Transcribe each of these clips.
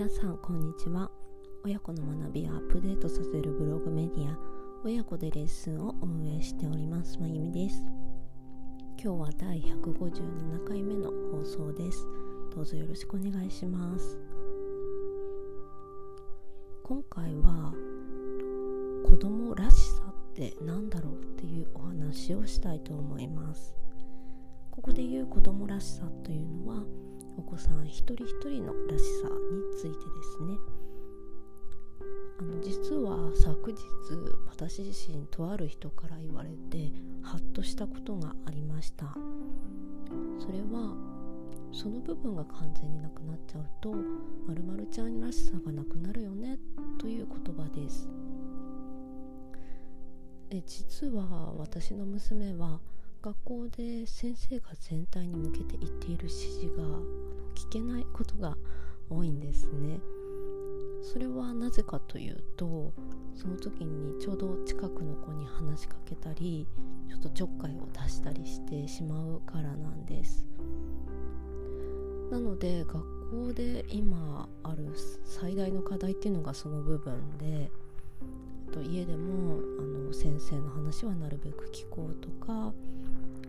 皆さんこんにちは。親子の学びをアップデートさせるブログメディア親子でレッスンを運営しておりますまゆみです。今日は第157回目の放送です。どうぞよろしくお願いします。今回は子供らしさって何だろうっていうお話をしたいと思います。ここで言う子供らしさというのはお子さん一人一人の昨日私自身とある人から言われてハッとしたことがありましたそれはその部分が完全になくなっちゃうとまるちゃんらしさがなくなるよねという言葉ですえ実は私の娘は学校で先生が全体に向けて言っている指示が聞けないことが多いんですね。それはなぜかというとその時にちょうど近くの子に話しかけたりちょっとちょっかいを出したりしてしまうからなんです。なので学校で今ある最大の課題っていうのがその部分で家でもあの先生の話はなるべく聞こうとか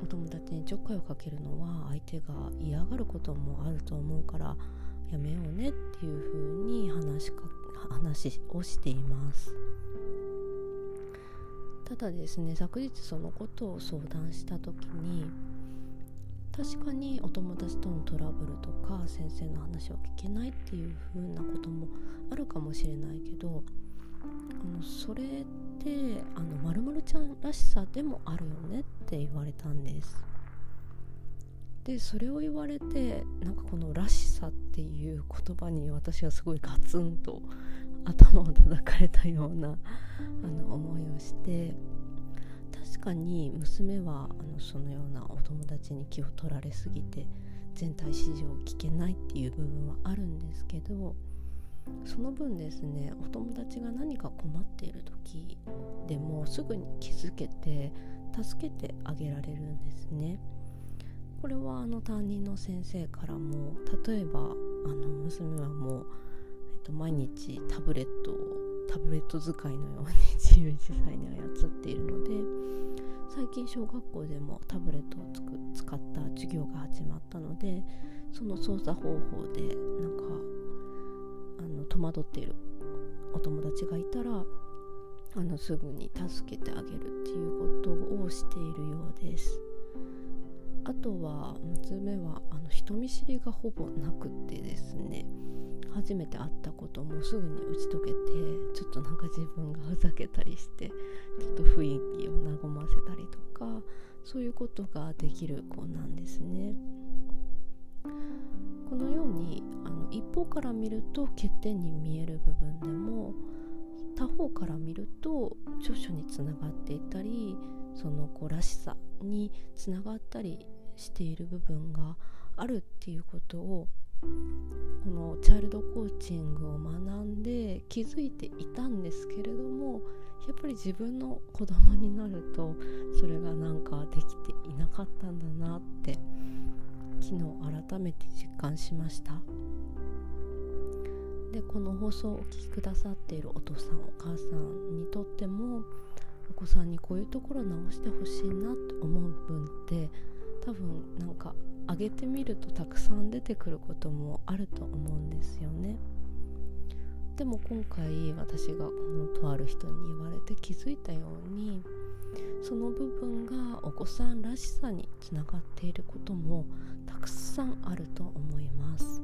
お友達にちょっかいをかけるのは相手が嫌がることもあると思うからやめようねっていうふうに話か話をしています。ただですね昨日そのことを相談した時に確かにお友達とのトラブルとか先生の話を聞けないっていう風なこともあるかもしれないけどあのそれってあの〇〇ちゃんらしさでもあるよねって言われたんです。でそれを言われてなんかこの「らしさ」っていう言葉に私はすごいガツンと頭を叩かれたようなあの思いをして確かに娘はあのそのようなお友達に気を取られすぎて全体指示を聞けないっていう部分はあるんですけどその分ですねお友達が何か困っている時でもすぐに気づけて助けてあげられるんですね。これはあの担任の先生からも例えばあの娘はもう、えっと、毎日タブレットをタブレット使いのように自由自在に操っているので最近小学校でもタブレットをつく使った授業が始まったのでその操作方法でなんかあの戸惑っているお友達がいたらあのすぐに助けてあげるっていうことをしているようです。あとは娘はあの人見知りがほぼなくってですね初めて会ったこともすぐに打ち解けてちょっとなんか自分がふざけたりしてちょっと雰囲気を和ませたりとかそういうことができる子なんですね。このようにあの一方から見ると欠点に見える部分でも他方から見ると長所につながっていたりその子らしさにつながったりしている部分があるっていうことをこのチャイルドコーチングを学んで気づいていたんですけれどもやっぱり自分の子供になるとそれがなんかできていなかったんだなって昨日改めて実感しました。でこの放送をお聴きくださっているお父さんお母さんにとってもお子さんにこういうところ直してほしいなって思う部分って多分なんか上げてみるとたくさん出てくることもあると思うんですよね。でも今回私がこのとある人に言われて気づいたようにその部分がお子さんらしさにつながっていることもたくさんあると思います。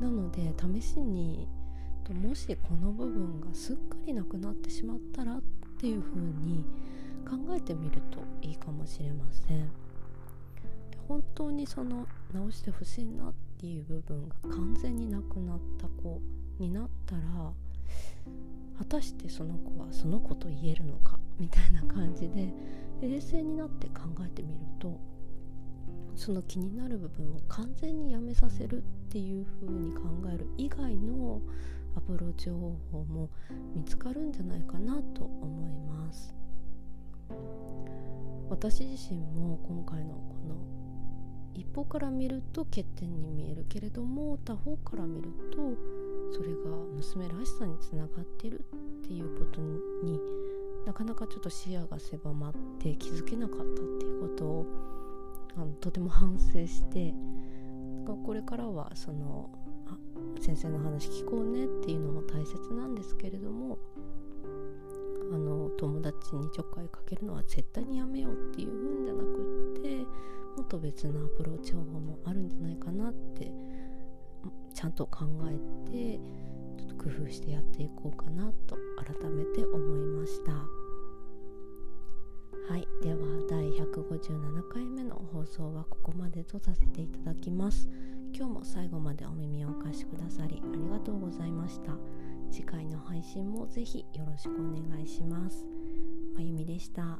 なので試しにもしこの部分がすっかりなくなってしまったらっていう風に考えてみるといいかもしれません。本当にその直してほしいなっていう部分が完全になくなった子になったら果たしてその子はその子と言えるのかみたいな感じで冷静になって考えてみるその気になる部分を完全にやめさせるっていう風に考える以外のアプローチ方法も見つかるんじゃないかなと思います。私自身も今回のこの一方から見ると欠点に見えるけれども他方から見るとそれが娘らしさにつながってるっていうことになかなかちょっと視野が狭まって気づけなかったっていうことをあのとても反省してこれからはそのあ先生の話聞こうねっていうのも大切なんですけれどもあの友達にちょっかいかけるのは絶対にやめようっていうんじゃなくってもっと別なアプローチ方法もあるんじゃないかなってちゃんと考えてちょっと工夫してやっていこうかなと改めて思いました。157回目の放送はここまでとさせていただきます。今日も最後までお耳をお貸しくださりありがとうございました。次回の配信もぜひよろしくお願いします。まゆみでした。